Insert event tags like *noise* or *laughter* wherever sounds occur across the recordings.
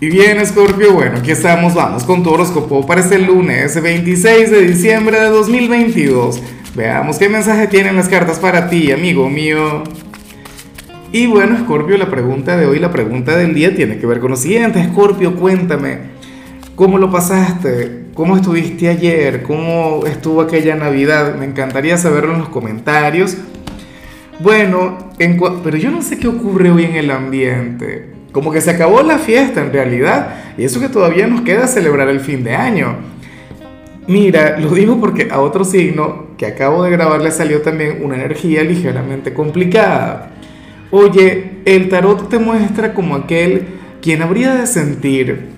Y bien, Scorpio, bueno, aquí estamos, vamos con tu horóscopo para este lunes 26 de diciembre de 2022. Veamos qué mensaje tienen las cartas para ti, amigo mío. Y bueno, Scorpio, la pregunta de hoy, la pregunta del día tiene que ver con lo siguiente. Scorpio, cuéntame, ¿cómo lo pasaste? ¿Cómo estuviste ayer? ¿Cómo estuvo aquella Navidad? Me encantaría saberlo en los comentarios. Bueno, pero yo no sé qué ocurre hoy en el ambiente. Como que se acabó la fiesta en realidad. Y eso que todavía nos queda celebrar el fin de año. Mira, lo digo porque a otro signo que acabo de grabar le salió también una energía ligeramente complicada. Oye, el tarot te muestra como aquel quien habría de sentir.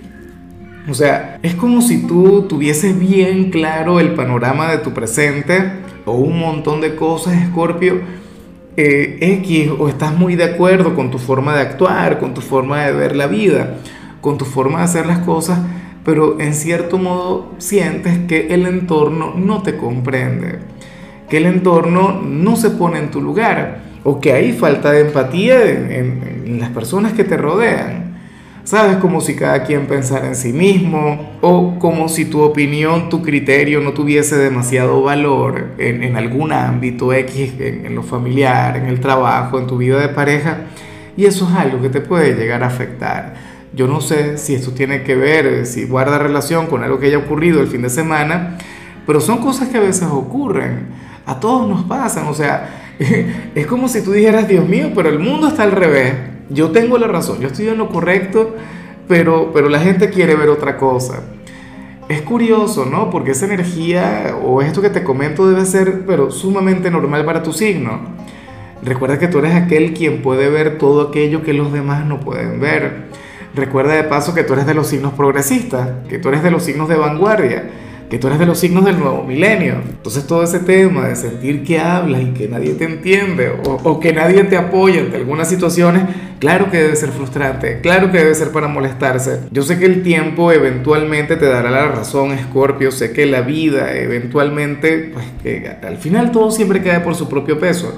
O sea, es como si tú tuvieses bien claro el panorama de tu presente o un montón de cosas, Escorpio eh, X o estás muy de acuerdo con tu forma de actuar, con tu forma de ver la vida, con tu forma de hacer las cosas, pero en cierto modo sientes que el entorno no te comprende, que el entorno no se pone en tu lugar o que hay falta de empatía en, en las personas que te rodean. ¿Sabes? Como si cada quien pensara en sí mismo o como si tu opinión, tu criterio no tuviese demasiado valor en, en algún ámbito X, en, en, lo familiar, en el trabajo, en tu vida de pareja. Y eso es algo que te puede llegar a afectar. Yo no sé si esto tiene que ver, si guarda relación con algo que haya ocurrido el fin de semana, pero son cosas que a veces ocurren. A todos nos pasan. O sea, *laughs* es como si tú dijeras, Dios mío, pero el mundo está al revés yo tengo la razón, yo estoy en lo correcto, pero, pero la gente quiere ver otra cosa. Es curioso, ¿no? Porque esa energía o esto que te comento debe ser, pero sumamente normal para tu signo. Recuerda que tú eres aquel quien puede ver todo aquello que los demás no pueden ver. Recuerda de paso que tú eres de los signos progresistas, que tú eres de los signos de vanguardia que tú eres de los signos del nuevo milenio. Entonces todo ese tema de sentir que hablas y que nadie te entiende o, que nadie te apoya ante algunas situaciones, claro que debe ser frustrante, claro que debe ser para molestarse. Yo sé que el tiempo eventualmente te dará la razón, Scorpio, sé que la vida eventualmente, pues que al final todo siempre queda por su propio peso.